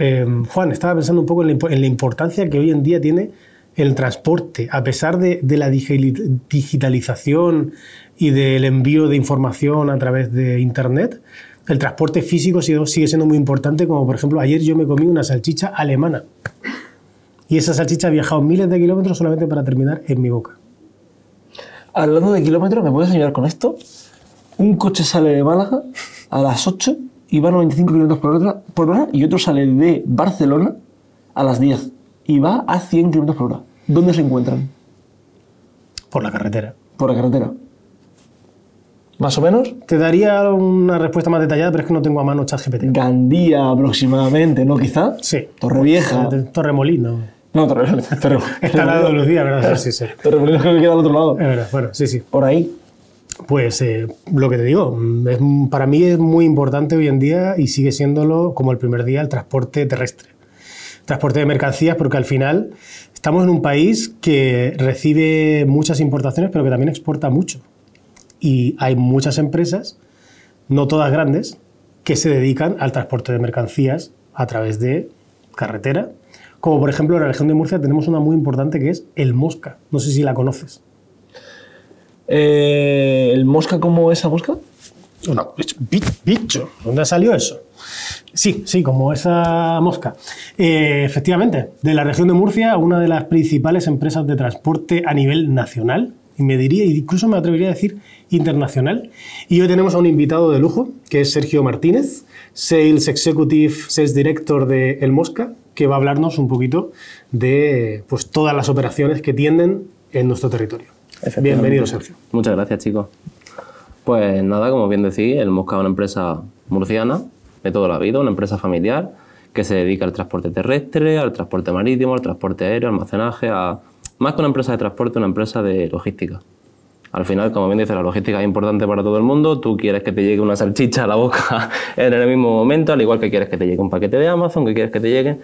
eh, Juan, estaba pensando un poco en la, importancia que hoy en día tiene el transporte, a pesar de, la digi- digitalización y del envío de información a través de Internet, el transporte físico sigue, sigue siendo muy importante, como por ejemplo ayer yo me comí una salchicha alemana y esa salchicha ha viajado miles de kilómetros solamente para terminar en mi boca. Hablando de kilómetros, ¿me puedes ayudar con esto? Un coche sale de Málaga a las 8 y va a 95 kilómetros por hora, por hora y otro sale de Barcelona a las 10 y va a 100 kilómetros por hora. ¿Dónde se encuentran? Por la carretera. Por la carretera. ¿Más o menos? Te daría una respuesta más detallada, pero es que no tengo a mano ChatGPT. Gandía aproximadamente, ¿no? Quizá. Sí. Torrevieja. Torremolino. No, Torremolinos. Torre... Está al lado de Lucía, ¿verdad? Sí, sí, sí. Torremolinos creo que queda al otro lado. Es verdad, bueno, sí, sí. Por ahí. Pues eh, lo que te digo, mm, para mí es muy importante hoy en día y sigue siéndolo como el primer día el transporte terrestre. Transporte de mercancías porque al final estamos en un país que recibe muchas importaciones pero que también exporta mucho. Y hay muchas empresas, no todas grandes, que se dedican al transporte de mercancías a través de carretera. Como por ejemplo en la región de Murcia tenemos una muy importante que es el Mosca. No sé si la conoces. Eh, ¿El mosca cómo esa mosca? Una, bi- bicho, ¿dónde salió eso? Sí, sí, como esa mosca. Eh, efectivamente, de la región de Murcia, una de las principales empresas de transporte a nivel nacional, y me diría, incluso me atrevería a decir internacional. Y hoy tenemos a un invitado de lujo, que es Sergio Martínez, Sales Executive, Sales Director de El Mosca, que va a hablarnos un poquito de pues, todas las operaciones que tienden en nuestro territorio. Bienvenido, Sergio. Muchas gracias, chicos. Pues nada, como bien decís, el Mosca es una empresa murciana de toda la vida, una empresa familiar que se dedica al transporte terrestre, al transporte marítimo, al transporte aéreo, almacenaje, a más que una empresa de transporte, una empresa de logística. Al final, como bien dice, la logística es importante para todo el mundo. Tú quieres que te llegue una salchicha a la boca en el mismo momento, al igual que quieres que te llegue un paquete de Amazon, que quieres que te llegue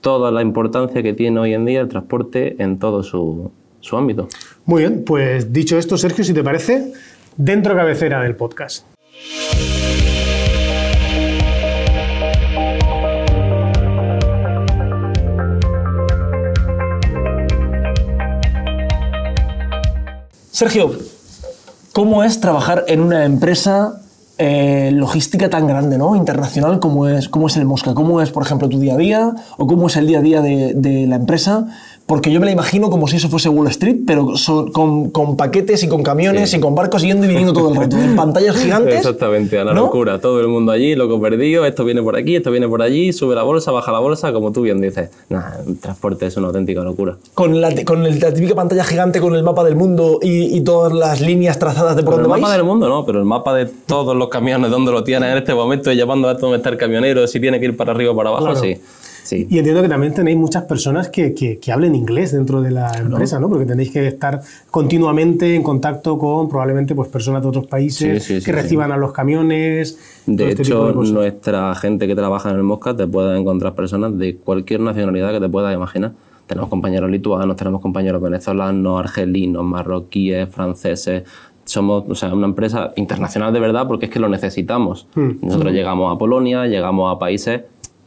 toda la importancia que tiene hoy en día el transporte en todo su, su ámbito. Muy bien, pues dicho esto, Sergio, si te parece, dentro cabecera del podcast. Sergio, ¿cómo es trabajar en una empresa eh, logística tan grande, ¿no? internacional como es, es el Mosca? ¿Cómo es, por ejemplo, tu día a día o cómo es el día a día de la empresa? Porque yo me la imagino como si eso fuese Wall Street, pero son- con, con paquetes y con camiones Sí. y con barcos yendo y viniendo todo el rato, en pantallas gigantes. Exactamente, a la ¿no? locura. Todo el mundo allí, loco perdido, esto viene por aquí, esto viene por allí, sube la bolsa, baja la bolsa, como tú bien dices. Nah, el transporte es una auténtica locura. Con, la, con el- la típica pantalla gigante con el mapa del mundo y, y todas las líneas trazadas de por Pero el dónde mapa vais. del mundo no, pero el mapa de todos los camiones, donde lo tienes en este momento y llamando a dónde está el camionero, si tiene que ir para arriba o para abajo, Claro. sí. Sí. Y entiendo que también tenéis muchas personas que, que- que hablen inglés dentro de la empresa, ¿no? Porque tenéis que estar continuamente en contacto con probablemente pues, personas de otros países Sí, sí, sí, que reciban a los camiones. De este hecho, de nuestra gente que trabaja en el Mosca te puede encontrar personas de cualquier nacionalidad que te puedas imaginar. Tenemos compañeros lituanos, tenemos compañeros venezolanos, argelinos, marroquíes, franceses. Somos o sea, una empresa internacional de verdad porque es que lo necesitamos. Hmm. Nosotros llegamos a Polonia, llegamos a países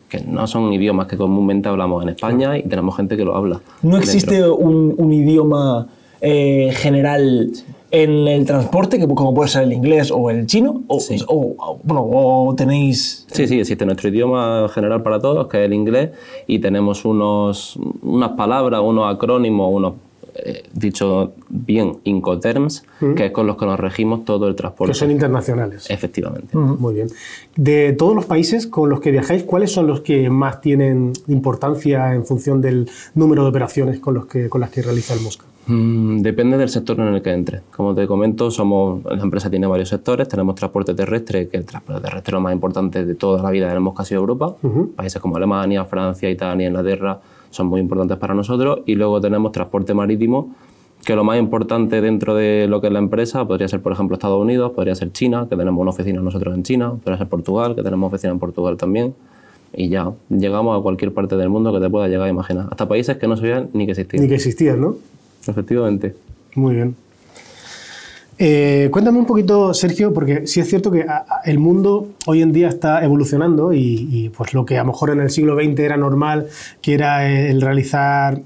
que no son idiomas que comúnmente hablamos en España y tenemos gente que lo habla. No existe un, un idioma eh, general en el transporte, que como puede ser el inglés o el chino, o, Sí. o- o- bueno, o tenéis... Sí, sí, existe nuestro idioma general para todos, que es el inglés, y tenemos unos, unas palabras, unos acrónimos, unos, eh, dicho bien, Incoterms, que es con los que nos regimos todo el transporte. que son internacionales. Efectivamente. Muy bien. De todos los países con los que viajáis, ¿cuáles son los que más tienen importancia en función del número de operaciones con, los que, con las que realiza el Mosca? Mm, depende del sector en el que entre. Como te comento, somos, la empresa tiene varios sectores. Tenemos transporte terrestre, que el transporte terrestre es lo más importante de toda la vida en el Mosca ha sido Europa. Países como Alemania, Francia, Italia, Inglaterra son muy importantes para nosotros. Y luego tenemos transporte marítimo, que lo más importante dentro de lo que es la empresa podría ser, por ejemplo, Estados Unidos, podría ser China, que tenemos una oficina nosotros en China, podría ser Portugal, que tenemos oficina en Portugal también. Y ya, llegamos a cualquier parte del mundo que te pueda llegar a imaginar. Hasta países que no sabían ni que existían. Ni que existían, ¿no? Efectivamente. Muy bien. Eh, cuéntame un poquito, Sergio, porque sí es cierto que el mundo hoy en día está evolucionando y, y, pues lo que a lo mejor en el siglo XX era normal, que era el realizar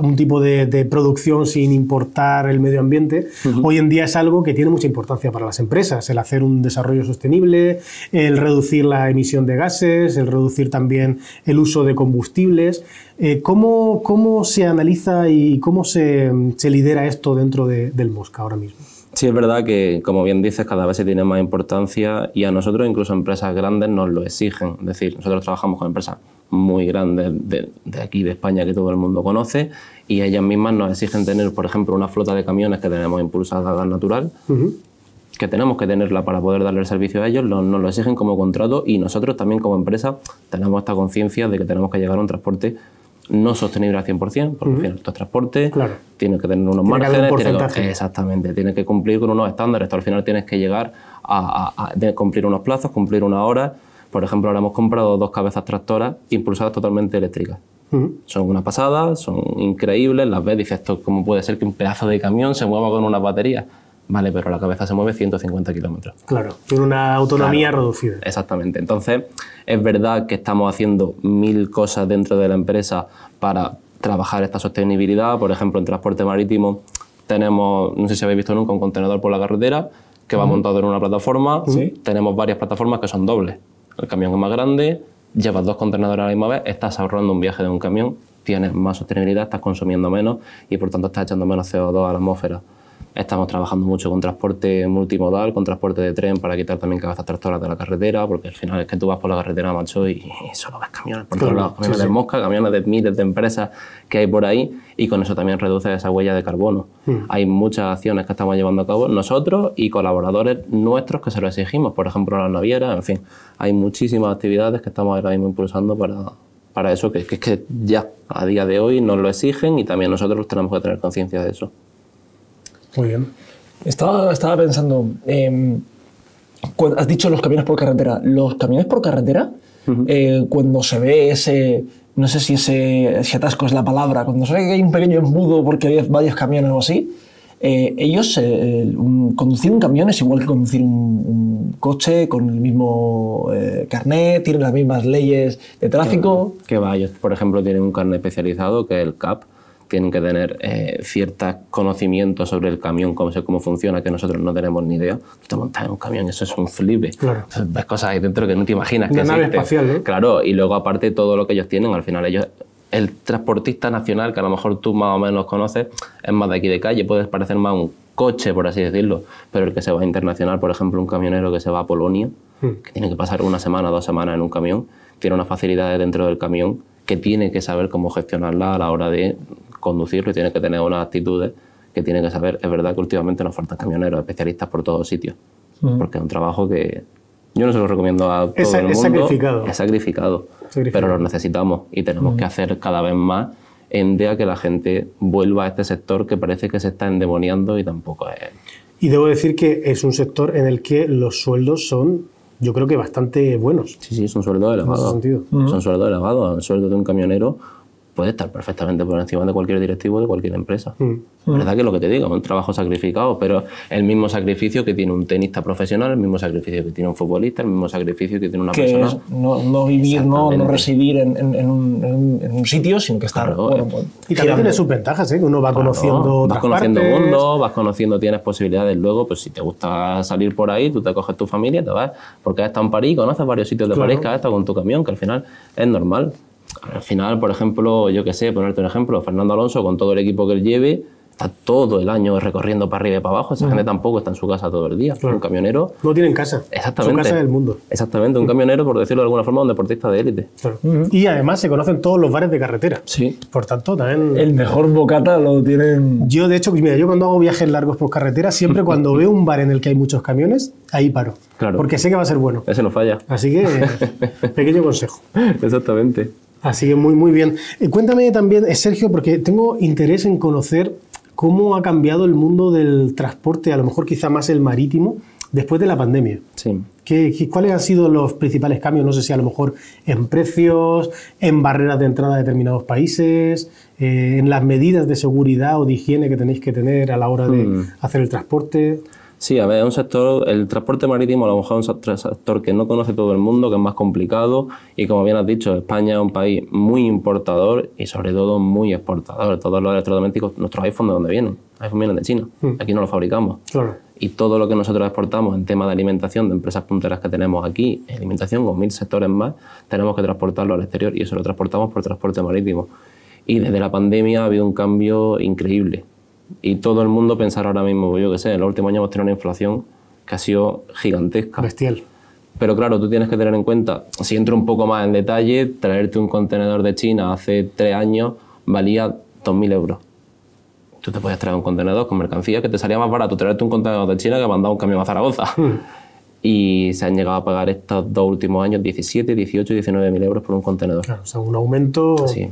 un tipo de, de producción sin importar el medio ambiente, hoy en día es algo que tiene mucha importancia para las empresas, el hacer un desarrollo sostenible, el reducir la emisión de gases, el reducir también el uso de combustibles. Eh, ¿cómo, cómo se analiza y cómo se, se lidera esto dentro de- del Mosca ahora mismo? Sí, es verdad que, como bien dices, cada vez se tiene más importancia y a nosotros, incluso empresas grandes, nos lo exigen. Es decir, nosotros trabajamos con empresas muy grandes de, de aquí, de España, que todo el mundo conoce, y ellas mismas nos exigen tener, por ejemplo, una flota de camiones que tenemos impulsada a gas natural, que tenemos que tenerla para poder darle el servicio a ellos, lo- nos lo exigen como contrato y nosotros también como empresa tenemos esta conciencia de que tenemos que llegar a un transporte no sostenible al 100%, porque al final esto es transporte, Claro. tiene que tener unos Tiene que márgenes, tiene que- exactamente, tiene que cumplir con unos estándares, al final tienes que llegar a, a- a de cumplir unos plazos, cumplir una hora. Por ejemplo, ahora hemos comprado dos cabezas tractoras impulsadas totalmente eléctricas. Son una pasada, son increíbles, las ves, dices, esto, ¿cómo puede ser que un pedazo de camión se mueva con una batería? Vale, pero la cabeza se mueve 150 kilómetros. Claro, tiene una autonomía Claro. reducida. Exactamente. Entonces, es verdad que estamos haciendo mil cosas dentro de la empresa para trabajar esta sostenibilidad. Por ejemplo, en transporte marítimo tenemos, no sé si habéis visto nunca, un contenedor por la carretera que va montado en una plataforma. Tenemos varias plataformas que son dobles. El camión es más grande, llevas dos contenedores a la misma vez, estás ahorrando un viaje de un camión, tienes más sostenibilidad, estás consumiendo menos y por tanto estás echando menos CO2 a la atmósfera. Estamos trabajando mucho con transporte multimodal, con transporte de tren para quitar también cabezas tractoras de la carretera, porque al final es que tú vas por la carretera, macho, y, y solo ves camiones por todos lados, camiones sí, de mosca, camiones de miles de empresas que hay por ahí, y con eso también reduce esa huella de carbono. Hmm. Hay muchas acciones que estamos llevando a cabo nosotros y colaboradores nuestros que se lo exigimos, por ejemplo, las navieras, en fin, hay muchísimas actividades que estamos ahora mismo impulsando para, para eso, que, que es que ya a día de hoy nos lo exigen y también nosotros tenemos que tener conciencia de eso. Muy bien. Estaba, estaba pensando, eh, cu- has dicho los camiones por carretera. Los camiones por carretera, eh, cuando se ve ese, no sé si ese, ese atasco es la palabra, cuando se ve que hay un pequeño embudo porque hay varios camiones o así, eh, ellos, eh, un- conducir un camión es igual que conducir un, un coche con el mismo carnet, tienen las mismas leyes de tráfico. Que va, ellos, por ejemplo, tienen un carnet especializado que es el CAP. Tienen que tener eh, ciertos conocimientos sobre el camión, cómo, cómo funciona, que nosotros no tenemos ni idea. Tú te montas en un camión eso es un flipe. Claro. Ves cosas ahí dentro que no te imaginas que Una nave espacial, ¿no? Claro, y luego aparte todo lo que ellos tienen, al final ellos... El transportista nacional, que a lo mejor tú más o menos conoces, es más de aquí de calle, puede parecer más un coche, por así decirlo, pero el que se va internacional, por ejemplo, un camionero que se va a Polonia, que tiene que pasar una semana, dos semanas en un camión, tiene unas facilidades dentro del camión que tiene que saber cómo gestionarla a la hora de conducirlo y tiene que tener unas actitudes que tiene que saber. Es verdad que últimamente nos faltan camioneros, especialistas por todos sitios, porque es un trabajo que yo no se lo recomiendo a todo Es- el mundo. es sacrificado. Es sacrificado, Sacrificado. pero lo necesitamos y tenemos que hacer cada vez más en de a que la gente vuelva a este sector que parece que se está endemoniando y tampoco es. Y debo decir que es un sector en el que los sueldos son, yo creo que bastante buenos. Sí, sí, es un sueldo elevado. sentido. Es un sueldo elevado. El sueldo de un camionero puede estar perfectamente por encima de cualquier directivo de cualquier empresa. Mm. La verdad que es lo que te digo, es un trabajo sacrificado, pero el mismo sacrificio que tiene un tenista profesional, el mismo sacrificio que tiene un futbolista, el mismo sacrificio que tiene una que persona. es no, no vivir, no, no residir en, en- en un, en sitio, sino que estar Claro, bueno, pues, Y también tiene sus ventajas, ¿eh? que uno va Claro, conociendo vas otras conociendo partes. mundo, vas conociendo, tienes posibilidades. Luego, pues si te gusta salir por ahí, tú te coges tu familia, te vas, porque has estado en París, conoces varios sitios de Claro. París, que has estado con tu camión, que al final es normal. Al final, por ejemplo, yo que sé, ponerte un ejemplo, Fernando Alonso, con todo el equipo que él lleve, está todo el año recorriendo para arriba y para abajo. Esa gente tampoco está en su casa todo el día. Un camionero, No tienen casa. exactamente. Su casa es el mundo. Exactamente, un camionero, por decirlo de alguna forma, un deportista de élite. Claro. Y además se conocen todos los bares de carretera. Sí. Por tanto, también... El mejor bocata lo tienen. Yo, de hecho, mira, yo cuando hago viajes largos por carretera, siempre cuando veo un bar en el que hay muchos camiones, ahí paro. Claro. Porque sé que va a ser bueno. Ese no falla. Así que, pequeño consejo. Exactamente. Así que muy, muy bien. Eh, cuéntame también, eh, Sergio, porque tengo interés en conocer cómo ha cambiado el mundo del transporte, a lo mejor quizá más el marítimo, después de la pandemia. Sí. ¿Qué, qué- cuáles han sido los principales cambios? No sé si a lo mejor en precios, en barreras de entrada a determinados países, eh, en las medidas de seguridad o de higiene que tenéis que tener a la hora de Hmm. hacer el transporte. Sí, a ver, es un sector, el transporte marítimo a lo mejor es un sector que no conoce todo el mundo, que es más complicado y como bien has dicho, España es un país muy importador y sobre todo muy exportador. Todos los electrodomésticos, nuestros iPhones de dónde vienen, iPhone vienen de China, aquí no los fabricamos. Claro. Y todo lo que nosotros exportamos en tema de alimentación, de empresas punteras que tenemos aquí, alimentación con mil sectores más, tenemos que transportarlo al exterior y eso lo transportamos por transporte marítimo. Y desde la pandemia ha habido un cambio increíble y todo el mundo pensar ahora mismo, yo qué sé, en los últimos años hemos tenido una inflación que ha sido gigantesca. Bestial. Pero claro, tú tienes que tener en cuenta, si entro un poco más en detalle, traerte un contenedor de China hace tres años valía 2.000 euros. Tú te podías traer un contenedor con mercancía que te salía más barato traerte un contenedor de China que mandar un camión a Zaragoza. Hmm. Y se han llegado a pagar estos dos últimos años 17, 18, 19.000 euros por un contenedor. Claro, o sea, un aumento Sí.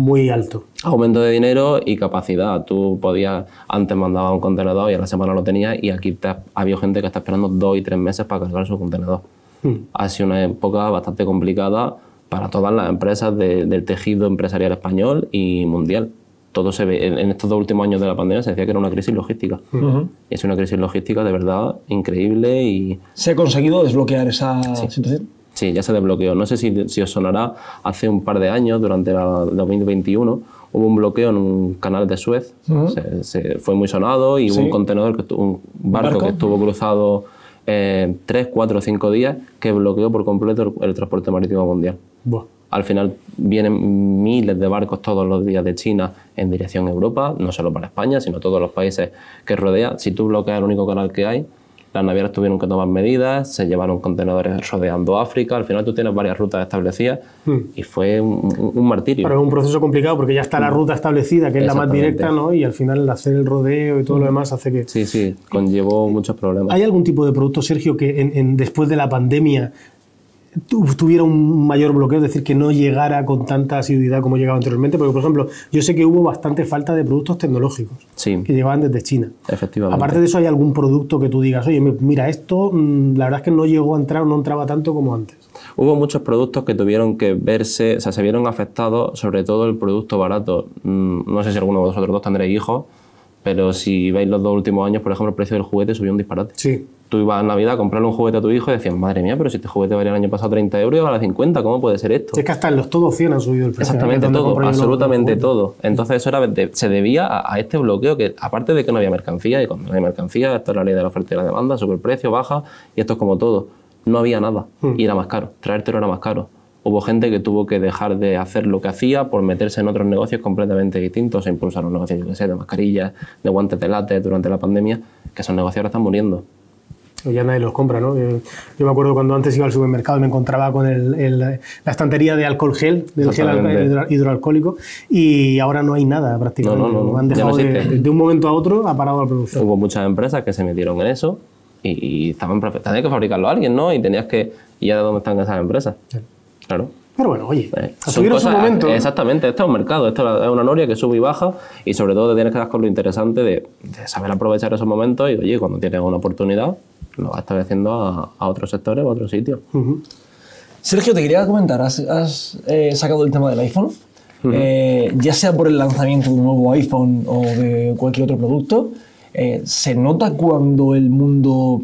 Muy alto. Aumento de dinero y capacidad. Tú podías, antes mandabas un contenedor y a la semana lo tenías y aquí te, había gente que está esperando dos y tres meses para cargar su contenedor. Hmm. Ha sido una época bastante complicada para todas las empresas de- del tejido empresarial español y mundial. Todo se ve, en, en estos dos últimos años de la pandemia se decía que era una crisis logística. Y es una crisis logística de verdad increíble y ¿Se ha conseguido desbloquear esa situación? Sí, ya se desbloqueó. No sé si, si os sonará, hace un par de años, durante la 2021, hubo un bloqueo en un canal de Suez. se, se- fue muy sonado y hubo un contenedor, que estu- un barco, barco? que estuvo cruzado eh, tres, cuatro o cinco días que bloqueó por completo el, el transporte marítimo mundial. Buah. Al final vienen miles de barcos todos los días de China en dirección a Europa, no solo para España, sino todos los países que rodea. Si tú bloqueas el único canal que hay, las navieras tuvieron que tomar medidas, se llevaron contenedores rodeando África, al final tú tienes varias rutas establecidas y fue un, martirio. Pero es un proceso complicado porque ya está la ruta establecida, que es la más directa, ¿no? Y al final hacer el rodeo y todo lo demás hace que... Sí, sí, conllevó muchos problemas. ¿Hay algún tipo de producto, Sergio, que en- en- después de la pandemia tuviera un mayor bloqueo, es decir, que no llegara con tanta asiduidad como llegaba anteriormente? Porque, por ejemplo, yo sé que hubo bastante falta de productos tecnológicos Sí, que llegaban desde China. efectivamente. Aparte de eso, ¿hay algún producto que tú digas, oye, mi- mira, esto mm, la verdad es que no llegó a entrar o no entraba tanto como antes? Hubo muchos productos que tuvieron que verse, o sea, se vieron afectados, sobre todo el producto barato. Mm, No sé si alguno de vosotros dos tendréis hijos, pero si veis los dos últimos años, por ejemplo, el precio del juguete subió un disparate. Sí. Tú ibas a Navidad a comprarle un juguete a tu hijo y decías, madre mía, pero si este juguete valía el año pasado 30 euros y ahora 50, ¿cómo puede ser esto? Es que hasta en los todos 100 han subido el precio. Exactamente todo, absolutamente todo. Entonces eso era de- se debía a, a este bloqueo que, aparte de que no había mercancía, y cuando no hay mercancía, esto es la ley de la oferta y la demanda, sube el precio, baja, y esto es como todo. No había nada y era más caro, traértelo era más caro. Hubo gente que tuvo que dejar de hacer lo que hacía por meterse en otros negocios completamente distintos, e impulsar un negocio, yo qué sé, de mascarillas, de guantes de látex durante la pandemia, que esos negocios ahora están muriendo. Ya nadie los compra, ¿no? Yo, yo me acuerdo cuando antes iba al supermercado y me encontraba con el- el- la estantería de alcohol gel, del gel hidroalcohólico, y ahora no hay nada prácticamente. No, no, no, Han dejado de, de un momento a otro, ha parado la producción. Hubo muchas empresas que se metieron en eso y, y estaban tenías que fabricarlo a alguien, ¿no? Y tenías que... ¿Y ya de dónde están esas empresas? Claro. Pero bueno, oye, Eh, a tuvieron su momento. Exactamente, esto es un mercado, esto es una noria que sube y baja y sobre todo te tienes que dar con lo interesante de, de saber aprovechar esos momentos y oye, cuando tienes una oportunidad, lo vas estableciendo a, a otros sectores o a otros sitios. Sergio, te quería comentar, has, has, eh, sacado el tema del iPhone, Eh, ya sea por el lanzamiento de un nuevo iPhone o de cualquier otro producto, eh, ¿se nota cuando el mundo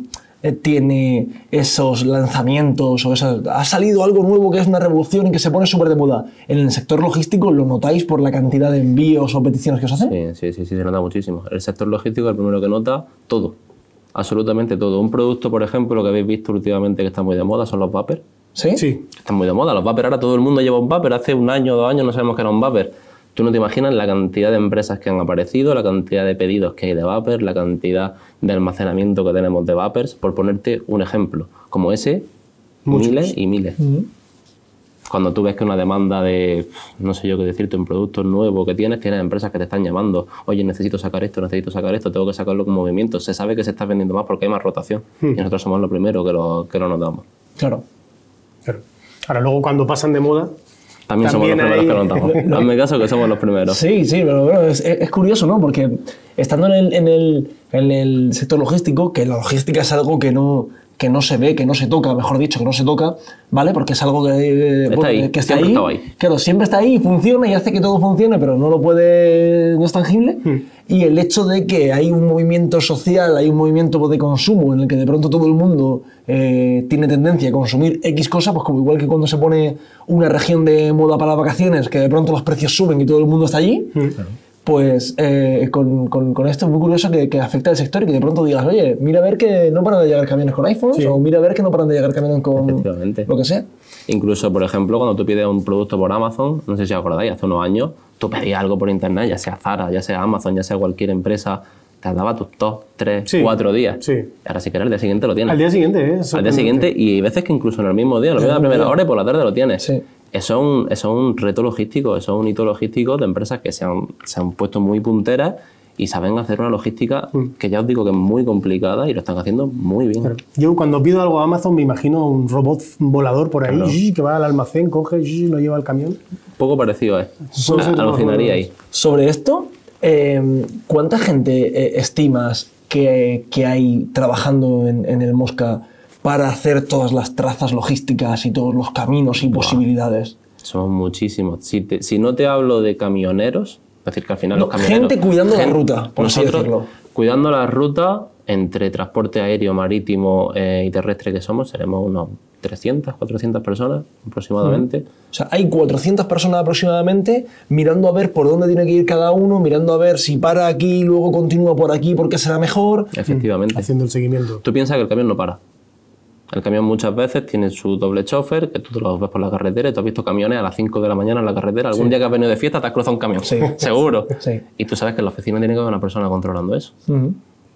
tiene esos lanzamientos o esas, ha salido algo nuevo que es una revolución y que se pone súper de moda? ¿En el sector logístico lo notáis por la cantidad de envíos o peticiones que os hacen? Sí, sí, sí, sí, se nota muchísimo. El sector logístico es el primero que nota todo, absolutamente todo. Un producto, por ejemplo, que habéis visto últimamente que está muy de moda son los vapers. ¿Sí? Sí, Están muy de moda. Los vapers ahora todo el mundo lleva un vapor. Hace un año o dos años no sabemos que era un vapor. Tú no te imaginas la cantidad de empresas que han aparecido, la cantidad de pedidos que hay de vapers, la cantidad de almacenamiento que tenemos de vapers. Por ponerte un ejemplo, como ese, miles y miles. Cuando tú ves que una demanda de, no sé yo qué decirte, un producto nuevo que tienes, tienes empresas que te están llamando, oye, necesito sacar esto, necesito sacar esto, tengo que sacarlo con movimiento. Se sabe que se está vendiendo más porque hay más rotación. Y nosotros somos los primeros que lo, que lo notamos. Claro. claro. Ahora, luego cuando pasan de moda, También, somos los primeros hay- que lo notamos. Hazme caso que somos los primeros. Sí, sí, pero bueno, es, es curioso, ¿no? Porque estando en el, en el en el sector logístico, que la logística es algo que no, que no se ve, que no se toca, mejor dicho, que no se toca, ¿vale? Porque es algo que, eh, Está bueno, ahí, que está siempre ahí. Claro, siempre está ahí, funciona y hace que todo funcione, pero no lo puede, no es tangible. Hmm. Y el hecho de que hay un movimiento social, hay un movimiento de consumo en el que de pronto todo el mundo eh, tiene tendencia a consumir X cosas, pues como igual que cuando se pone una región de moda para vacaciones, que de pronto los precios suben y todo el mundo está allí. Pues eh, con, con- con esto es muy curioso que, que afecta al sector y que de pronto digas, oye, mira a ver que no paran de llegar camiones con iPhones Sí. o mira a ver que no paran de llegar camiones con lo que sea. Incluso, por ejemplo, cuando tú pides un producto por Amazon, no sé si os acordáis, hace unos años, tú pedías algo por internet, ya sea Zara, ya sea Amazon, ya sea cualquier empresa, tardaba tus dos, tres, Sí, cuatro días. sí. Ahora si quieres, al día siguiente lo tienes. Al día siguiente, ¿eh? Al día siguiente y hay veces que incluso en el mismo día, en la misma primera hora y por la tarde lo tienes. Sí. Eso, es un, eso es un reto logístico, eso es un hito logístico de empresas que se han, se han puesto muy punteras y saben hacer una logística que ya os digo que es muy complicada y lo están haciendo muy bien. Claro. Yo cuando pido algo a Amazon me imagino un robot volador por ahí que va al almacén, coge, ¡zz! lo lleva al camión. Poco parecido es. Puede ser Alucinaría ahí. Sobre esto, eh, ¿cuánta gente eh, estimas que, que hay trabajando en, en el Mosca para hacer todas las trazas logísticas y todos los caminos y posibilidades? Somos muchísimos. Si, te- si no te hablo de camioneros, es decir, que al final los camioneros... gente cuidando la ruta, por así nosotros, decirlo. cuidando la ruta entre transporte aéreo, marítimo eh, y terrestre que somos, seremos unos 300, 400 personas aproximadamente. O sea, hay 400 personas aproximadamente mirando a ver por dónde tiene que ir cada uno, mirando a ver si para aquí y luego continúa por aquí porque será mejor. Efectivamente. Haciendo el seguimiento. Tú piensas que el camión no para. El camión muchas veces tiene su doble chofer, que tú te lo ves por la carretera y tú has visto camiones a las 5 de la mañana en la carretera. Algún día que has venido de fiesta te has cruzado un camión. Sí. Seguro. Sí. Y tú sabes que en la oficina tiene que haber una persona controlando eso.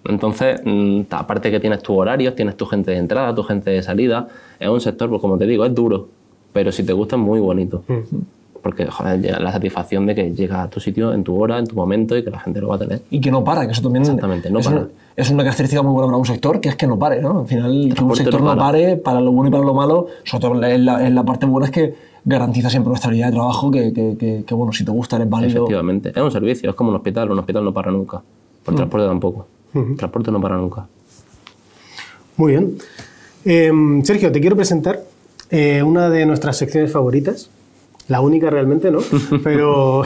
Entonces, mm, aparte que tienes tus horarios, tienes tu gente de entrada, tu gente de salida, es un sector, pues como te digo, es duro, pero si te gusta es muy bonito. Porque joder, llega la satisfacción de que llegas a tu sitio en tu hora, en tu momento y que la gente lo va a tener. Y que no para, que eso también Exactamente, no es, para. Una, es una característica muy buena para un sector, que es que no pare, ¿no? Al final, que un sector no para. pare, para lo bueno y para lo malo, sobre todo en la, en la parte buena es que garantiza siempre una estabilidad de trabajo, que, que, que- que, bueno, si te gusta, eres válido. Efectivamente. Es un servicio, es como un hospital. Un hospital no para nunca. Por transporte tampoco. El transporte no para nunca. Muy bien. Eh, Sergio, te quiero presentar eh, una de nuestras secciones favoritas. La única realmente, ¿no? Pero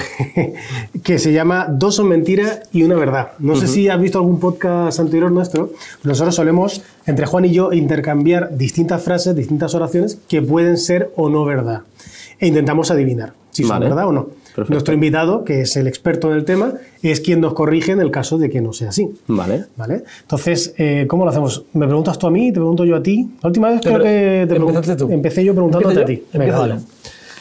que se llama Dos son mentiras y una verdad. No sé si has visto algún podcast anterior nuestro. Nosotros solemos, entre Juan y yo, intercambiar distintas frases, distintas oraciones que pueden ser o no verdad. E intentamos adivinar si son Vale. verdad o no. Perfecto. Nuestro invitado, que es el experto en el tema, es quien nos corrige en el caso de que no sea así. Vale. ¿Vale? Entonces, eh, ¿cómo lo hacemos? ¿Me preguntas tú a mí? ¿Te pregunto yo a ti? La última vez Te creo que te empezaste pregun- tú. empecé yo preguntándote ¿Empiezo a ti. Venga, vale. yo.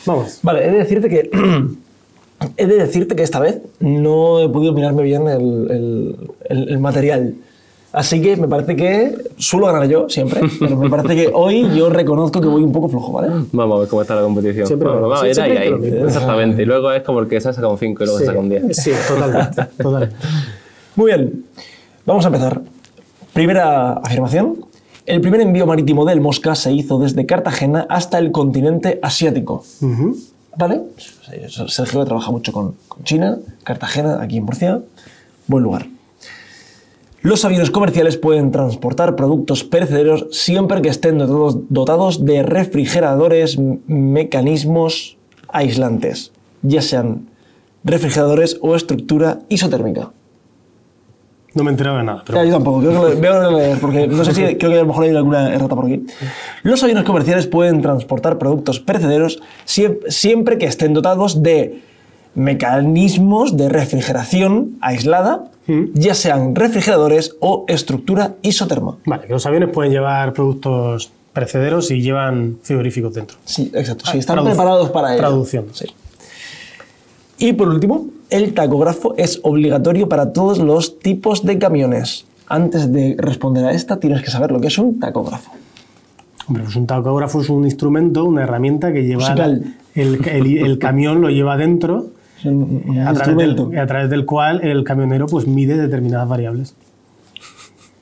Vamos. Vale, he de decirte que. he de decirte que esta vez no he podido mirarme bien el, el- el- el material. Así que me parece que suelo ganar yo siempre, pero me parece que hoy yo reconozco que voy un poco flojo, ¿vale? Vamos a ver cómo está la competición. Siempre lo- vamos a ir siempre ahí, ahí. mismo. Exactamente. Y luego es como el que se ha sacado un 5 y luego se saca un 10. Sí, totalmente. totalmente. Muy bien, vamos a empezar. Primera afirmación. El primer envío marítimo del Mosca se hizo desde Cartagena hasta el continente asiático. ¿Vale? Sergio trabaja mucho con, con China, Cartagena, aquí en Murcia. Buen lugar. Los aviones comerciales pueden transportar productos perecederos siempre que estén dotados, dotados de refrigeradores, mecanismos aislantes, ya sean refrigeradores o estructura isotérmica. No me he enterado de nada. Pero... Ya, yo tampoco, creo que a leer, porque no sé si creo que a lo mejor hay alguna errata por aquí. Los aviones comerciales pueden transportar productos perecederos siem- siempre que estén dotados de mecanismos de refrigeración aislada, ya sean refrigeradores o estructura isoterma. Vale, que los aviones pueden llevar productos perecederos y llevan frigoríficos dentro. Sí, exacto. Sí, están preparados para ello. Traducción. Sí. Y por último, el tacógrafo es obligatorio para todos los tipos de camiones. Antes de responder a esta, tienes que saber lo que es un tacógrafo. Hombre, pues un tacógrafo es un instrumento, una herramienta que lleva el, el- el camión lo lleva dentro, un, un a través, del, a través del cual el camionero pues mide determinadas variables.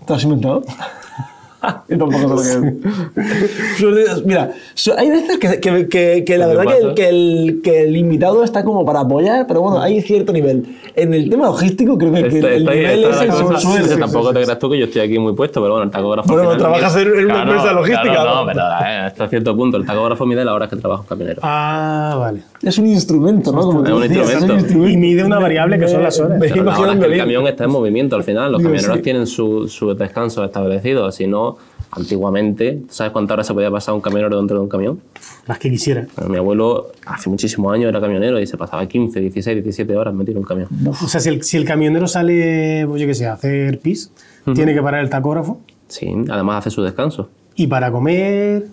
¿Te has inventado? Yo tampoco sé lo que es. Mira, so- hay veces que, que- que- que la ¿Qué verdad que el, el, que el invitado está como para apoyar, pero bueno, hay cierto nivel. En el tema logístico creo que, que Esta- el nivel esta es es el. Sí, Tampoco te creas tú que yo estoy aquí muy puesto, pero bueno, el tacógrafo. Bueno, al final- trabajas en- en una empresa logística, claro, ¿no? no, pero eh, hasta cierto punto. El tacógrafo mide la hora que trabaja un camionero. Ah, vale. Es un instrumento, ¿no? Como Es un decías, instrumento. Y mide una variable que son las horas. Me Pero la hora es un que el camión está en movimiento al final. Los Digo, camioneros sí. tienen su, su descanso establecido. Si no, antiguamente, ¿sabes cuántas horas se podía pasar un camionero dentro de un camión? Las que quisiera. Bueno, mi abuelo hace muchísimos años era camionero y se pasaba 15, 16, 17 horas metido en un camión. O sea, si el, si el camionero sale, pues yo qué sé, a hacer pis, tiene que parar el tacógrafo. Sí, además hace su descanso. Y para comer.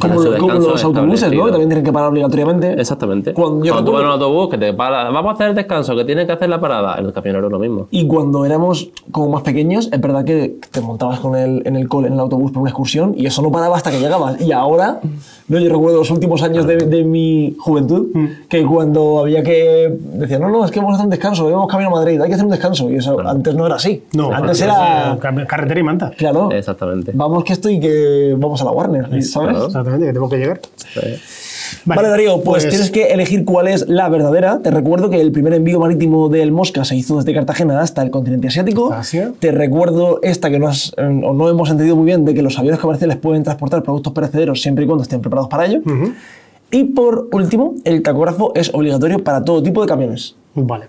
Como, Su lo- como los autobuses, ¿no? Que también tienen que parar obligatoriamente. Exactamente. Cuando yo Cuando tú vas en un autobús que te para, vamos a hacer el descanso, que tienes que hacer la parada. En el camionero es lo mismo. Y cuando éramos como más pequeños, es verdad que te montabas con el, en el cole, en el autobús por una excursión y eso no paraba hasta que llegabas. Y ahora, no, yo recuerdo los últimos años de, de mi juventud, que cuando había que... Decían, no, no, es que vamos a hacer un descanso, vamos camino a Madrid, hay que hacer un descanso. Y eso antes no era así. No, antes era... car- carretera y manta. Claro. Exactamente. Vamos que estoy que vamos a la Warner, ¿sabes? claro. Exactamente, que tengo que llegar. Vale, Darío, pues, tienes que elegir cuál es la verdadera. Te recuerdo que el primer envío marítimo del Mosca se hizo desde Cartagena hasta el continente asiático. Asia. Te recuerdo esta que no, has- eh, o no hemos entendido muy bien de que los aviones comerciales pueden transportar productos perecederos siempre y cuando estén preparados para ello. Y por último, el tacógrafo es obligatorio para todo tipo de camiones. Vale.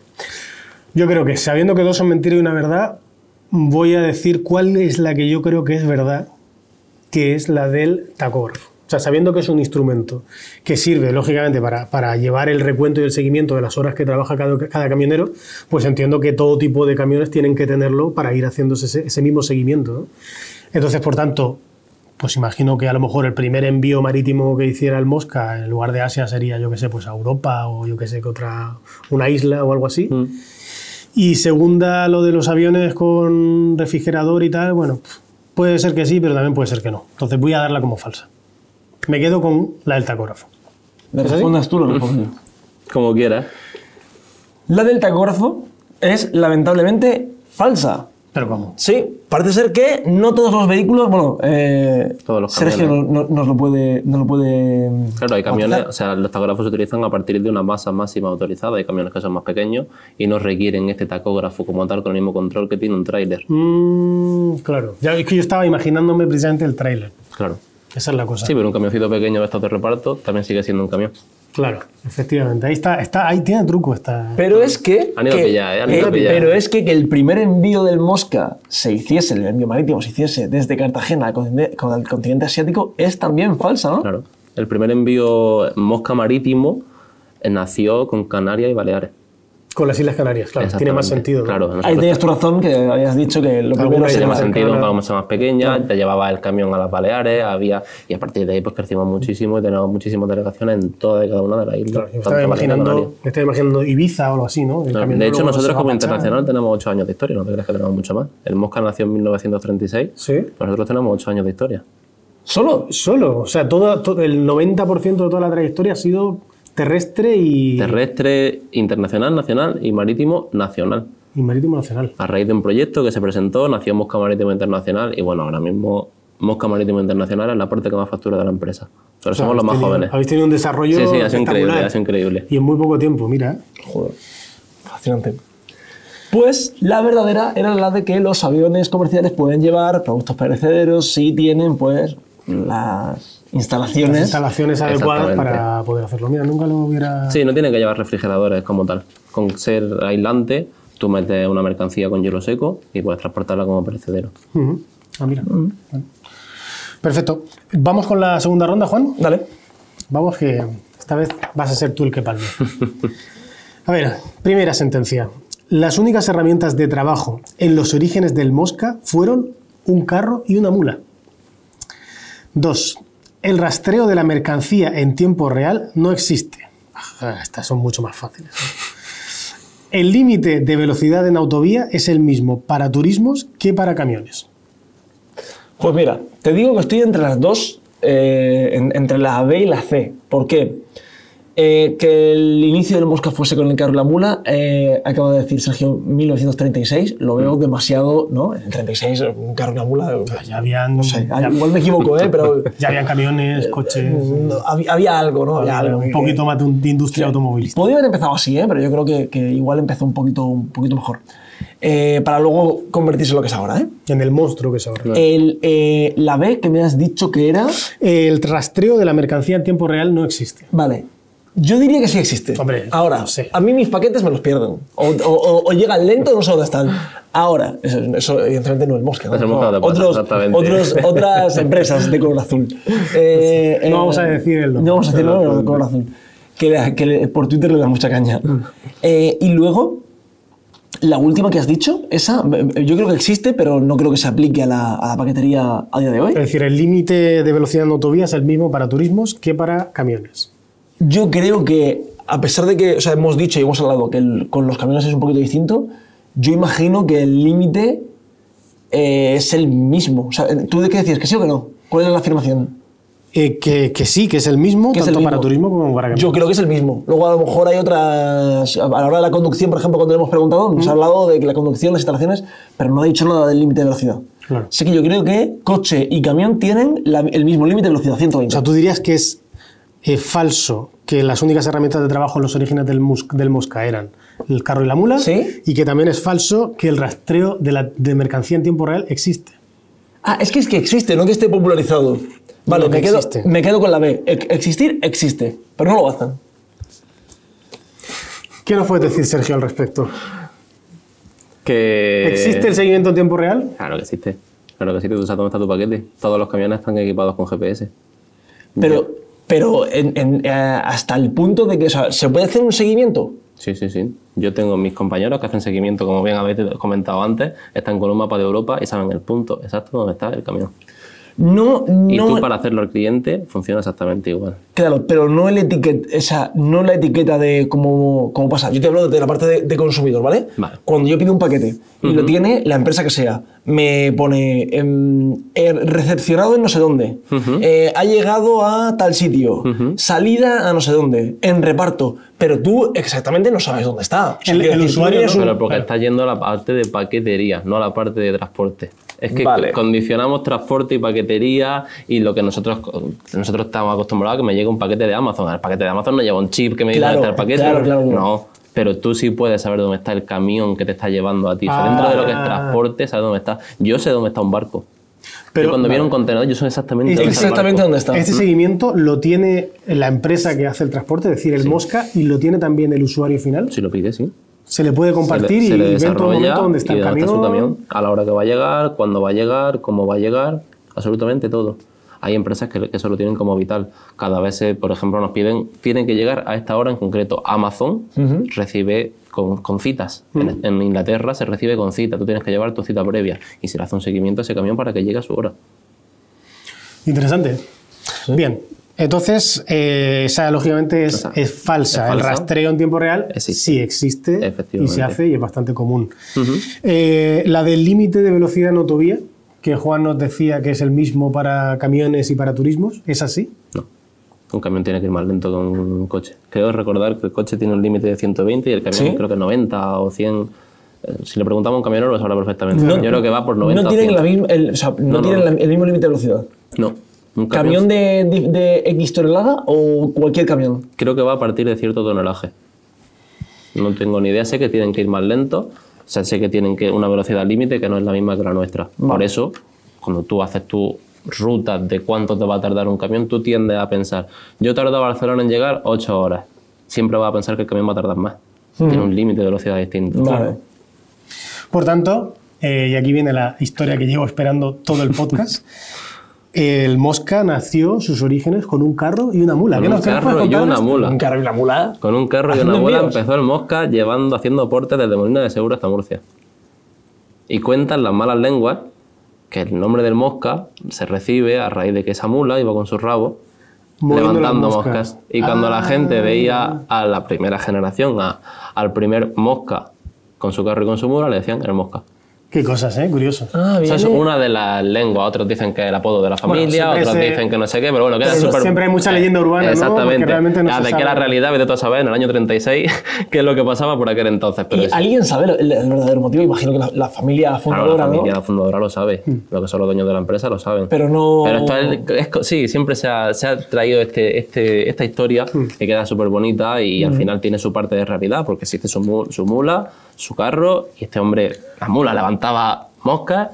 Yo creo que sabiendo que dos son mentira y una verdad, voy a decir cuál es la que yo creo que es verdad, que es la del tacógrafo. O sea, sabiendo que es un instrumento que sirve, lógicamente, para, para llevar el recuento y el seguimiento de las horas que trabaja cada, cada camionero, pues entiendo que todo tipo de camiones tienen que tenerlo para ir haciéndose ese, ese mismo seguimiento. ¿no? Entonces, por tanto, pues imagino que a lo mejor el primer envío marítimo que hiciera el Mosca en lugar de Asia sería, yo qué sé, pues a Europa o yo qué sé, que otra, una isla o algo así. Mm. Y segunda, lo de los aviones con refrigerador y tal, bueno, puede ser que sí, pero también puede ser que no. Entonces voy a darla como falsa. Me quedo con la del tacógrafo. ¿Le ¿Es así? respondas tú o lo respondo como quieras. La del tacógrafo es lamentablemente falsa. Pero ¿cómo? Sí, parece ser que no todos los vehículos, bueno, eh, Todos los Sergio camiones. no- no- nos lo puede, nos lo puede. Claro, hay camiones, o sea, los tacógrafos se utilizan a partir de una masa máxima autorizada. Hay camiones que son más pequeños y no requieren este tacógrafo como tal con el mismo control que tiene un tráiler. Mm, claro. Ya es que yo estaba imaginándome precisamente el tráiler. Claro. Esa es la cosa. Sí, pero un camioncito pequeño de estos de reparto también sigue siendo un camión. Claro, efectivamente. Ahí está, está, ahí tiene truco esta. Pero es que. Han ido a que- pillar, eh, han ido a eh, pillar. Pero es que, que el primer envío del Mosca se hiciese, el envío marítimo se hiciese desde Cartagena al continente, con el continente asiático, es también falsa, ¿no? Claro. El primer envío Mosca Marítimo eh, nació con Canarias y Baleares. Con las Islas Canarias, claro. Tiene más sentido. ¿no? Claro, Ahí tenías tu razón, que habías dicho que lo primero Tiene más sentido, una más pequeña, te llevaba el camión a las Baleares, había, y a partir de ahí pues crecimos muchísimo y tenemos muchísimas delegaciones en toda y cada una de las islas. Claro, me estaba, imaginando, me estaba imaginando Ibiza o algo así, ¿no? El No, camión de hecho, nosotros como internacional tenemos 8 años de historia, no te creas que tenemos mucho más. El Mosca nació en 1936, Sí. nosotros tenemos 8 años de historia. Solo. Solo, o sea, todo, todo- el 90% de toda la trayectoria ha sido terrestre y, Terrestre, internacional, nacional y marítimo nacional. y marítimo nacional. A raíz de un proyecto que se presentó, nació Mosca Marítimo Internacional y bueno, ahora mismo Mosca Marítimo Internacional es la parte que más factura de la empresa. Pero O sea, somos los más tenido- jóvenes. Habéis tenido un desarrollo Sí, sí, ha sido increíble, ha sido increíble. Y en muy poco tiempo, mira. ¿eh? Joder. Fascinante. Pues la verdadera era la de que los aviones comerciales pueden llevar productos perecederos si tienen pues las instalaciones. Las instalaciones adecuadas para poder hacerlo. Mira, nunca lo hubiera... Sí, no tiene que llevar refrigeradores como tal. Con ser aislante, tú metes una mercancía con hielo seco y puedes transportarla como perecedero. Ah, mira. Bueno. Perfecto. Vamos con la segunda ronda, Juan. Dale. Vamos que esta vez vas a ser tú el que palme. A ver, primera sentencia. Las únicas herramientas de trabajo en los orígenes del Mosca fueron un carro y una mula. Dos. El rastreo de la mercancía en tiempo real no existe. Estas son mucho más fáciles. El límite de velocidad en autovía es el mismo para turismos que para camiones. Pues mira, te digo que estoy entre las dos, eh, en- entre la B y la C. ¿Por qué? Eh, que el inicio del Mosca fuese con el carro y la mula, eh, acaba de decir Sergio 1936, lo veo demasiado, ¿no? En el 36, un carro y una mula. Ya habían, No sé, ya, igual me equivoco, ¿eh? pero ya habían camiones, coches. no, había, había algo, ¿no? Había algo un poquito más de, un- de industria automovilística. Podría haber empezado así, ¿eh? pero yo creo que, que igual empezó un poquito, un poquito mejor. Eh, para luego convertirse en lo que es ahora. ¿eh? En el monstruo que es ahora. El, eh, la B que me has dicho que era. El rastreo de la mercancía en tiempo real no existe. Vale. Yo diría que sí existe. Hombre, Ahora, no sé. a mí mis paquetes me los pierden. O, o- o- o llegan lento o no sé dónde están. Ahora, eso, eso evidentemente no es Mosca. ¿no? Es el Mosca, no te pasa, Otros- exactamente. otros- otras empresas de color azul. Eh, No vamos a decir el nombre. No vamos a decir el nombre, pero de color azul. Que, le- que le- por Twitter le da mucha caña. Eh, y luego, la última que has dicho, esa, yo creo que existe, pero no creo que se aplique a la, a la paquetería a día de hoy. Es decir, el límite de velocidad en autovía es el mismo para turismos que para camiones. Yo creo que, a pesar de que, o sea, hemos dicho y hemos hablado que el- con los camiones es un poquito distinto, yo imagino que el límite eh, es el mismo. O sea, ¿tú de qué decías? ¿Que sí o que no? ¿Cuál es la afirmación? Eh, que, que sí, que es el mismo, tanto el para mismo. turismo como para camiones. Yo creo que es el mismo. Luego, a lo mejor hay otras. A la hora de la conducción, por ejemplo, cuando le hemos preguntado, nos ha hablado de que la conducción, las instalaciones, pero no ha dicho nada del límite de velocidad. Claro. Así que yo creo que coche y camión tienen la- el mismo límite de velocidad, O 120. sea, tú dirías que es eh, falso que las únicas herramientas de trabajo en los orígenes del, mus- del Mosca eran el carro y la mula, Sí. y que también es falso que el rastreo de, la, de mercancía en tiempo real existe. Ah, es que es que existe, no que esté popularizado. Vale, No, que me quedo, existe. me quedo con la B. Ex- Existir, existe, pero no lo hacen. ¿Qué nos puedes decir, Sergio, al respecto? Que... ¿Existe el seguimiento en tiempo real? Claro que existe. Claro que existe. Tú sabes dónde está tu paquete. Todos los camiones están equipados con GPS. Pero, pero en- en, eh, hasta el punto de que se puede hacer un seguimiento. Sí, sí, sí. Yo tengo mis compañeros que hacen seguimiento, como bien habéis comentado antes, están con un mapa de Europa y saben el punto exacto donde está el camión. No, Y no, tú para hacerlo al cliente funciona exactamente igual. claro, pero no el etiquet, esa, no la etiqueta de cómo, cómo pasa. Yo te hablo de la parte de, de consumidor, ¿vale? Vale. Cuando yo pido un paquete y lo tiene la empresa que sea, me pone em, eh, recepcionado en no sé dónde, eh, ha llegado a tal sitio, salida a no sé dónde, en reparto, pero tú exactamente no sabes dónde está. O sea, El- usuario no- un- Pero porque está yendo a la parte de paquetería, no a la parte de transporte. Es que Vale. condicionamos transporte y paquetería y lo que nosotros nosotros estamos acostumbrados a que me llegue un paquete de Amazon. El paquete de Amazon no lleva un chip que me dice Claro, dónde está el paquete. claro, claro, claro. No, pero tú sí puedes saber dónde está el camión que te está llevando a ti. O sea, dentro de lo que es Ah. transporte, sabes dónde está. Yo sé dónde está un barco. Pero- yo cuando viene un contenedor, yo sé exactamente Este dónde está el exactamente dónde está. Este seguimiento lo tiene la empresa que hace el transporte, es decir, el Mosca, y lo tiene también el usuario final. Si lo pides, sí. Se le puede compartir se y le ver en todo desarrolla momento dónde está y el camión. está su camión, a la hora que va a llegar, cuándo va a llegar, cómo va a llegar, absolutamente todo. Hay empresas que, que eso lo tienen como vital. Cada vez, se, por ejemplo, nos piden, tienen que llegar a esta hora en concreto. Amazon recibe con, con citas. En, en Inglaterra se recibe con cita. Tú tienes que llevar tu cita previa y se le hace un seguimiento a ese camión para que llegue a su hora. Interesante. Bien. Entonces, eh, esa lógicamente es, falsa. Es El rastreo en tiempo real Existe. sí existe y se hace y es bastante común. Eh, la del límite de velocidad en autovía, que Juan nos decía que es el mismo para camiones y para turismos, ¿es así? No. Un camión tiene que ir más lento que un coche. Creo recordar que el coche tiene un límite de 120 y el camión ¿Sí? creo que 90 o 100. Eh, Si le preguntamos a un camionero lo sabrá perfectamente. No- Yo creo que va por 90 No o tienen, 100. la misma, el, o sea, no No, no. tienen la- el mismo límite de velocidad. No. Un ¿Camión de, de- de X tonelada o cualquier camión? Creo que va a partir de cierto tonelaje. No tengo ni idea. Sé que tienen que ir más lento. O sea, sé que tienen que una velocidad límite que no es la misma que la nuestra. Por eso, cuando tú haces tu ruta de cuánto te va a tardar un camión, tú tiendes a pensar, yo tardo a Barcelona en llegar 8 horas. Siempre vas a pensar que el camión va a tardar más. Tiene un límite de velocidad distinto. Vale. Por tanto, eh, y aquí viene la historia que llevo esperando todo el podcast. El Mosca nació sus orígenes con un carro y una mula. Con ¿Qué un nos- carro y una mula. Un carro y una mula. Con un carro y una envíos. empezó el Mosca llevando, haciendo portes desde Molina de Segura hasta Murcia. Y cuentan las malas lenguas que el nombre del Mosca se recibe a raíz de que esa mula iba con su rabo Moviendo levantando moscas. moscas. Y cuando la Ah. gente veía a la primera generación, a- al primer Mosca con su carro y con su mula, le decían el Mosca. Qué cosas, ¿eh? Curioso. Ah, Esa es una de las lenguas. Otros dicen que es el apodo de la familia, siempre otros se- dicen que no sé qué, pero bueno, queda Pero súper. siempre hay mucha leyenda urbana, ¿no? Exactamente. Porque realmente no Ya, se de que la realidad, vete tú a saber, en el año 36, qué es lo que pasaba por aquel entonces. Pero ¿Y alguien sabe el, el verdadero motivo? Imagino que la, la familia claro, fundadora, la familia ¿no? fundadora lo sabe. Lo que son los dueños de la empresa lo saben. Pero no... Pero esto es, es sí, siempre se ha, se ha traído este, este, esta historia que queda súper bonita y al final tiene su parte de realidad porque existe su, su mula, su carro y este hombre, la mula levantaba moscas.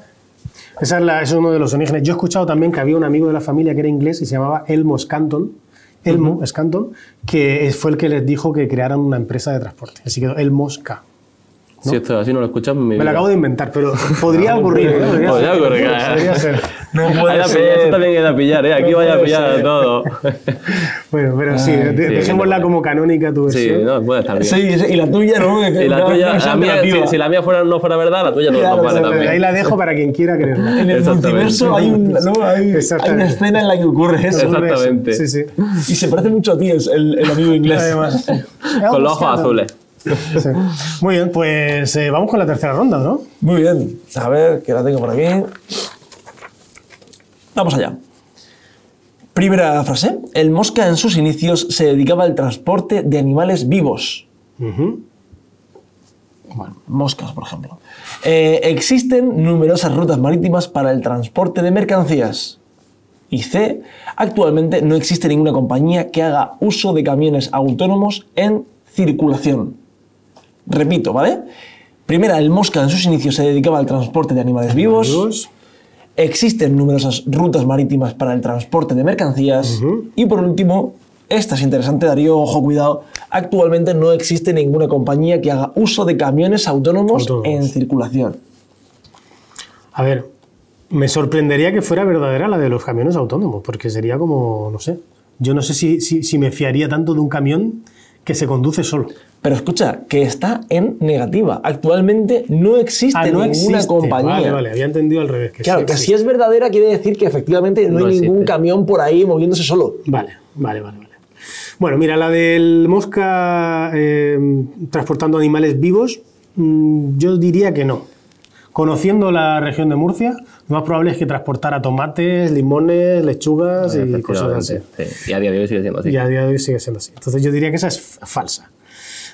Esa es la- es uno de los orígenes. Yo he escuchado también que había un amigo de la familia que era inglés y se llamaba Elmo Scanton. Elmo Scanton, que fue el que les dijo que crearan una empresa de transporte. Así que Elmo Ska. Si esto así no lo escuchas, mi Me lo acabo de inventar, pero podría ocurrir. ¿eh? Podría ser. ocurrir, ¿eh? Podría ser. No Vaya puede a pillar, Esto ser. también queda a pillar, ¿eh? Aquí No vaya a pillar ser. todo. Bueno, pero sí, de- sí, dejémosla que no. como canónica tu sí, versión. no, puede estar bien. Sí, sí, y la tuya, ¿no? Y la tuya, la mía, si, si la mía fuera, no fuera verdad, la tuya no, Claro, no vale también. Ahí la dejo para quien quiera creerla. En el multiverso hay, un, ¿no? hay, hay una escena en la que ocurre eso. Exactamente. Sí, sí. Y se parece mucho a ti el, el- el amigo inglés. Además. Con los ojos azules. Sí. Muy bien, pues eh, vamos con la tercera ronda, ¿no? Muy bien. A ver, que la tengo por aquí. Vamos allá. Primera frase. El Mosca en sus inicios se dedicaba al transporte de animales vivos. Bueno, moscas, por ejemplo. Eh, existen numerosas rutas marítimas para el transporte de mercancías. Y C. Actualmente no existe ninguna compañía que haga uso de camiones autónomos en circulación. Repito, ¿vale? Primera, el Mosca en sus inicios se dedicaba al transporte de animales vivos. Amigos. Existen numerosas rutas marítimas para el transporte de mercancías. Y por último, esta es interesante, Darío, ojo, cuidado. Actualmente no existe ninguna compañía que haga uso de camiones autónomos, Autónomos. en circulación. A ver, me sorprendería que fuera verdadera la de los camiones autónomos, porque sería como, no sé, yo no sé si, si, si me fiaría tanto de un camión que se conduce solo. Pero escucha, que está en negativa. Actualmente no existe Ah, no ninguna existe. compañía. Vale, vale, había entendido al revés. Que Claro, sí que si es verdadera quiere decir que efectivamente no, No hay ningún existe. camión por ahí moviéndose solo. Vale, vale, vale, vale. Bueno, mira, la del mosca eh, transportando animales vivos, mm, yo diría que no. Conociendo la región de Murcia, lo más probable es que transportara tomates, limones, lechugas y cosas así. Sí. Y a día de hoy sigue siendo así. Y a día de hoy sigue siendo así. Entonces yo diría que esa es falsa.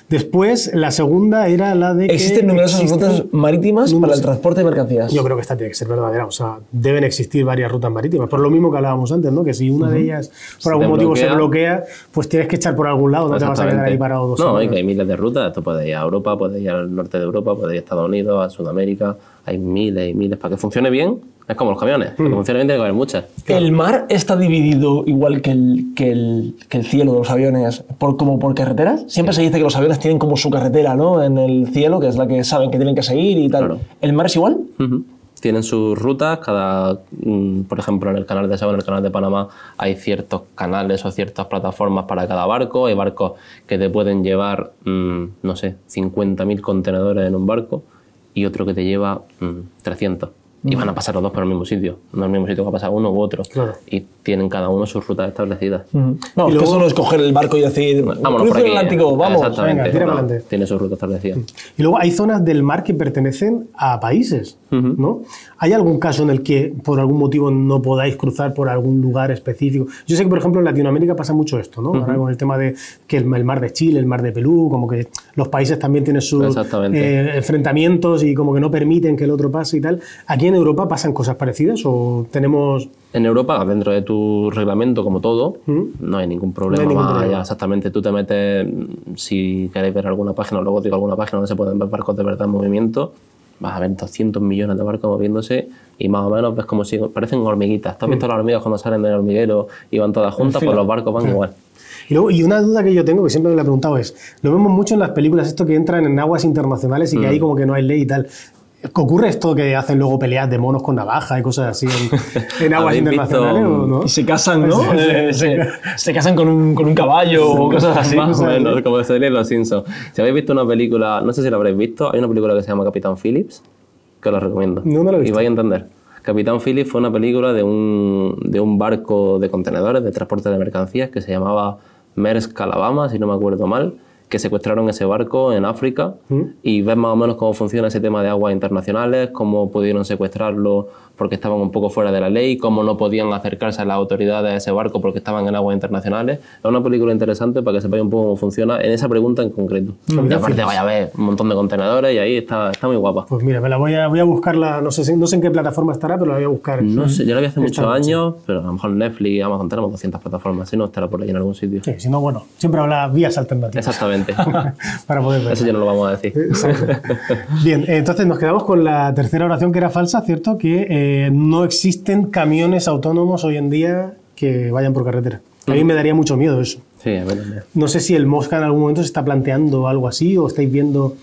Después, la segunda era la de que Existen numerosas existen- rutas marítimas para el transporte de mercancías. Yo creo que esta tiene que ser verdadera. O sea, deben existir varias rutas marítimas. Por lo mismo que hablábamos antes, ¿no? Que si una de ellas por Se algún motivo se bloquea. bloquea, pues tienes que echar por algún lado. No te vas a quedar ahí parado dos No, y semanas. que hay miles de rutas. Esto puede ir a Europa, puede ir al norte de Europa, puede ir a Estados Unidos, a Sudamérica. Hay miles y miles. Para que funcione bien, es como los camiones. Mm. Para que funcione bien tiene que haber muchas. ¿El mar está dividido igual que el, que el, que el cielo de los aviones por, como por carreteras? Siempre se dice que los aviones tienen como su carretera ¿no? en el cielo, que es la que saben que tienen que seguir y tal. Claro. ¿El mar es igual? Tienen sus rutas, cada, mm, por ejemplo, en el canal de Saba, en el canal de Panamá, hay ciertos canales o ciertas plataformas para cada barco. Hay barcos que te pueden llevar, mm, no sé, 50.000 contenedores en un barco y otro que te lleva mm, 300. Y van a pasar los dos por el mismo sitio. No el mismo sitio que va a pasar uno u otro. Claro. Y tienen cada uno sus rutas establecidas. No, Y es luego- que eso no es coger el barco y decir, Vámonos cruzo por el. Atlántico, vamos. Exactamente. Venga, tira No. Tiene su ruta establecida. Y luego hay zonas del mar que pertenecen a países, ¿no? ¿Hay algún caso en el que por algún motivo no podáis cruzar por algún lugar específico? Yo sé que, por ejemplo, en Latinoamérica pasa mucho esto, ¿no? Ahora con el tema de que el, el mar de Chile, el mar de Perú, como que los países también tienen sus eh, enfrentamientos y como que no permiten que el otro pase y tal. ¿Aquí en Europa pasan cosas parecidas o tenemos... En Europa, dentro de tu reglamento, como todo, no hay ningún problema. ningún más problema. allá. exactamente, tú te metes, si queréis ver alguna página, luego digo alguna página donde se pueden ver barcos de verdad en movimiento, vas a ver 200 millones de barcos moviéndose y más o menos ves como si parecen hormiguitas. ¿Tú has visto las hormigas cuando salen del hormiguero y van todas juntas? Pues los barcos van igual. Y, luego, y una duda que yo tengo, que siempre me la he preguntado, es, lo vemos mucho en las películas, esto que entran en aguas internacionales y que ahí como que no hay ley y tal. ¿Ocurre esto que hacen luego peleas de monos con navaja y cosas así en, en aguas ¿Habéis visto, internacionales o no? Y se casan, ¿no? Eh, se, se casan con un, con un caballo o cosas así. Más o menos, como se en Los Simpsons. Si habéis visto una película, no sé si la habréis visto, hay una película que se llama Capitán Phillips, que os la recomiendo. No, no la he visto. Y vais a entender. Capitán Phillips fue una película de un, de un barco de contenedores, de transporte de mercancías, que se llamaba Maersk Alabama, si no me acuerdo mal, que secuestraron ese barco en África y ves más o menos cómo funciona ese tema de aguas internacionales, cómo pudieron secuestrarlo porque estaban un poco fuera de la ley, cómo no podían acercarse a las autoridades de ese barco porque estaban en aguas internacionales. Es una película interesante para que sepáis un poco cómo funciona en esa pregunta en concreto. Y aparte vaya a ver un montón de contenedores y ahí está, está muy guapa. Pues mira, me la voy a, voy a buscarla, no sé, si- no sé en qué plataforma estará, pero la voy a buscar. No sé, yo la vi hace muchos años, pero a lo mejor Netflix, Amazon tenemos 200 plataformas, si no estará por ahí en algún sitio. Sí, si no, bueno, siempre habrá vías alternativas Exactamente. para poder ver. Eso ya no lo vamos a decir. Bien, entonces nos quedamos con la tercera oración que era falsa, ¿cierto? Que eh, no existen camiones autónomos hoy en día que vayan por carretera. A mí me daría mucho miedo eso. Sí, a ver. No sé si el Mosca en algún momento se está planteando algo así o estáis viendo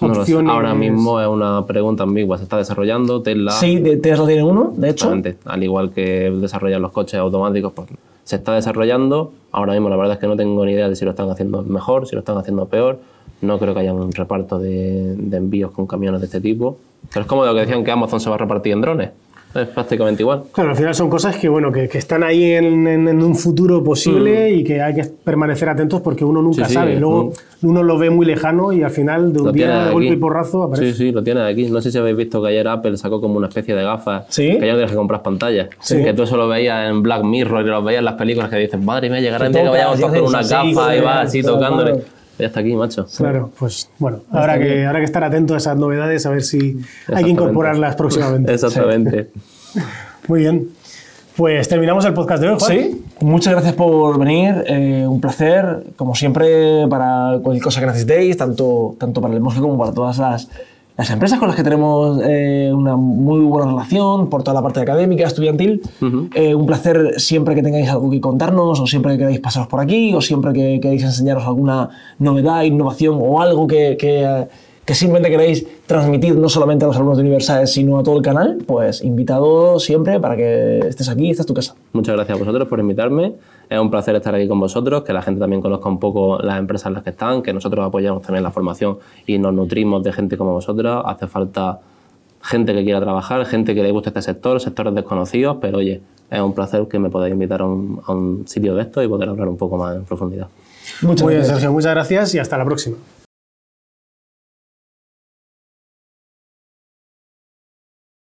No lo sé. opciones. Ahora mismo es una pregunta ambigua. Se está desarrollando. Tesla, Sí, Tesla tiene uno, de hecho. Al igual que desarrollan los coches automáticos, pues se está desarrollando. Ahora mismo la verdad es que no tengo ni idea de si lo están haciendo mejor, si lo están haciendo peor. No creo que haya un reparto de, de envíos con camiones de este tipo. Pero es como lo que decían que Amazon se va a repartir en drones. Es prácticamente igual. Claro, al final son cosas que, bueno, que, que están ahí en, en- en un futuro posible y que hay que permanecer atentos porque uno nunca Mm. Sí, sí, sabe. Luego uno lo ve muy lejano y al final de un Lo día de golpe y porrazo aparece. Sí, sí, lo tienes aquí. No sé si habéis visto que ayer Apple sacó como una especie de gafas Sí. que ya no tienes que comprar pantallas. Sí. Que tú eso lo veías en Black Mirror y lo veías en las películas que dices, madre mía, llegará el día que vayamos con haces una así, gafa y sí, vas así tocándole. claro. Ya está aquí, macho. Claro, pues bueno, habrá que, habrá que estar atento a esas novedades, a ver si hay que incorporarlas próximamente. Exactamente. Muy bien. Pues terminamos el podcast de hoy, Juan. Sí, muchas gracias por venir, eh, un placer, como siempre, para cualquier cosa que necesitéis, tanto, tanto para el Mosque como para todas las, las empresas con las que tenemos eh, una muy buena relación, por toda la parte académica, estudiantil. Eh, un placer siempre que tengáis algo que contarnos, o siempre que queráis pasaros por aquí, o siempre que queréis enseñaros alguna novedad, innovación o algo que, que, que simplemente queréis transmitir no solamente a los alumnos de universidades, sino a todo el canal, pues invitado siempre para que estés aquí, esta es tu casa. Muchas gracias a vosotros por invitarme. Es un placer estar aquí con vosotros, que la gente también conozca un poco las empresas en las que están, que nosotros apoyamos también la formación y nos nutrimos de gente como vosotros. Hace falta gente que quiera trabajar, gente que le guste este sector, sectores desconocidos, pero oye, es un placer que me podáis invitar a un, a un sitio de esto y poder hablar un poco más en profundidad. Muchas Muy bien, gracias. Sergio, muchas gracias y hasta la próxima.